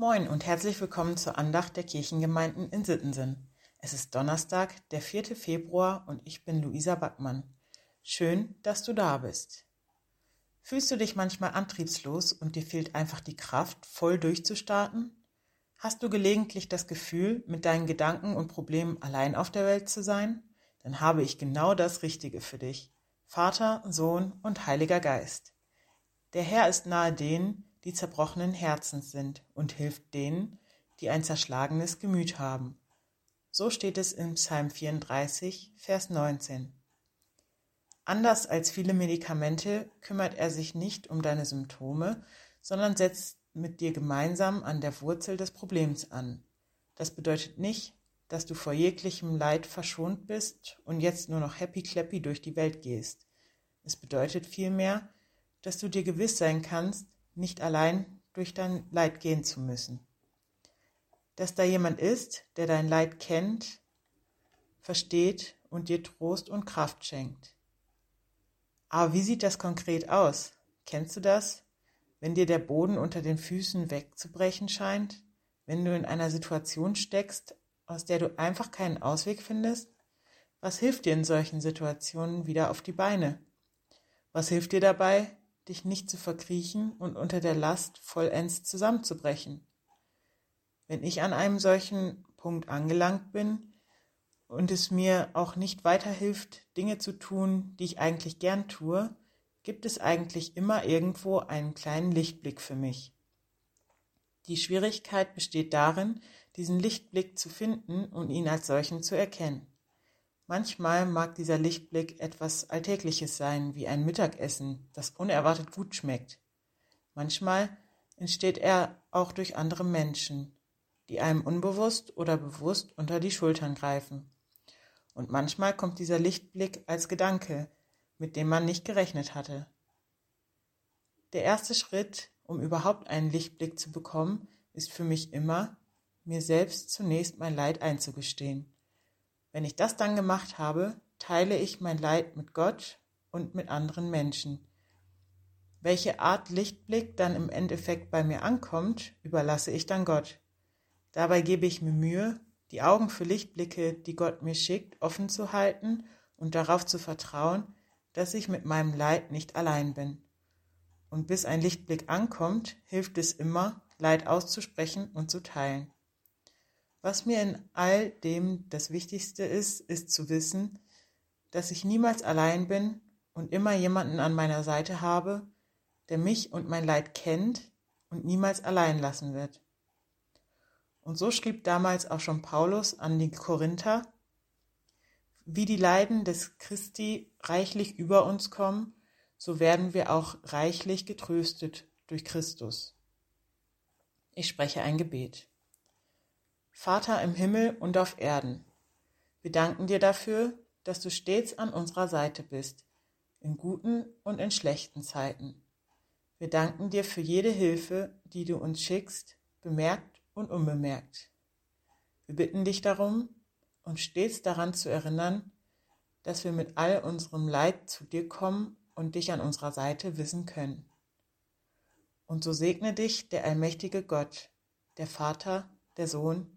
Moin und herzlich willkommen zur Andacht der Kirchengemeinden in Sittensen. Es ist Donnerstag, der 4. Februar und ich bin Luisa Backmann. Schön, dass du da bist. Fühlst du dich manchmal antriebslos und dir fehlt einfach die Kraft, voll durchzustarten? Hast du gelegentlich das Gefühl, mit deinen Gedanken und Problemen allein auf der Welt zu sein? Dann habe ich genau das Richtige für dich. Vater, Sohn und Heiliger Geist. Der Herr ist nahe denen, die zerbrochenen Herzens sind und hilft denen, die ein zerschlagenes Gemüt haben. So steht es im Psalm 34, Vers 19. Anders als viele Medikamente kümmert er sich nicht um deine Symptome, sondern setzt mit dir gemeinsam an der Wurzel des Problems an. Das bedeutet nicht, dass du vor jeglichem Leid verschont bist und jetzt nur noch happy clappy durch die Welt gehst. Es bedeutet vielmehr, dass du dir gewiss sein kannst, nicht allein durch dein Leid gehen zu müssen. Dass da jemand ist, der dein Leid kennt, versteht und dir Trost und Kraft schenkt. Aber wie sieht das konkret aus? Kennst du das? Wenn dir der Boden unter den Füßen wegzubrechen scheint? Wenn du in einer Situation steckst, aus der du einfach keinen Ausweg findest? Was hilft dir in solchen Situationen wieder auf die Beine? Was hilft dir dabei, dich nicht zu verkriechen und unter der Last vollends zusammenzubrechen. Wenn ich an einem solchen Punkt angelangt bin und es mir auch nicht weiterhilft, Dinge zu tun, die ich eigentlich gern tue, gibt es eigentlich immer irgendwo einen kleinen Lichtblick für mich. Die Schwierigkeit besteht darin, diesen Lichtblick zu finden und ihn als solchen zu erkennen. Manchmal mag dieser Lichtblick etwas Alltägliches sein, wie ein Mittagessen, das unerwartet gut schmeckt. Manchmal entsteht er auch durch andere Menschen, die einem unbewusst oder bewusst unter die Schultern greifen. Und manchmal kommt dieser Lichtblick als Gedanke, mit dem man nicht gerechnet hatte. Der erste Schritt, um überhaupt einen Lichtblick zu bekommen, ist für mich immer, mir selbst zunächst mein Leid einzugestehen. Wenn ich das dann gemacht habe, teile ich mein Leid mit Gott und mit anderen Menschen. Welche Art Lichtblick dann im Endeffekt bei mir ankommt, überlasse ich dann Gott. Dabei gebe ich mir Mühe, die Augen für Lichtblicke, die Gott mir schickt, offen zu halten und darauf zu vertrauen, dass ich mit meinem Leid nicht allein bin. Und bis ein Lichtblick ankommt, hilft es immer, Leid auszusprechen und zu teilen. Was mir in all dem das Wichtigste ist, ist zu wissen, dass ich niemals allein bin und immer jemanden an meiner Seite habe, der mich und mein Leid kennt und niemals allein lassen wird. Und so schrieb damals auch schon Paulus an die Korinther, wie die Leiden des Christi reichlich über uns kommen, so werden wir auch reichlich getröstet durch Christus. Ich spreche ein Gebet. Vater im Himmel und auf Erden, wir danken dir dafür, dass du stets an unserer Seite bist, in guten und in schlechten Zeiten. Wir danken dir für jede Hilfe, die du uns schickst, bemerkt und unbemerkt. Wir bitten dich darum, uns stets daran zu erinnern, dass wir mit all unserem Leid zu dir kommen und dich an unserer Seite wissen können. Und so segne dich der allmächtige Gott, der Vater, der Sohn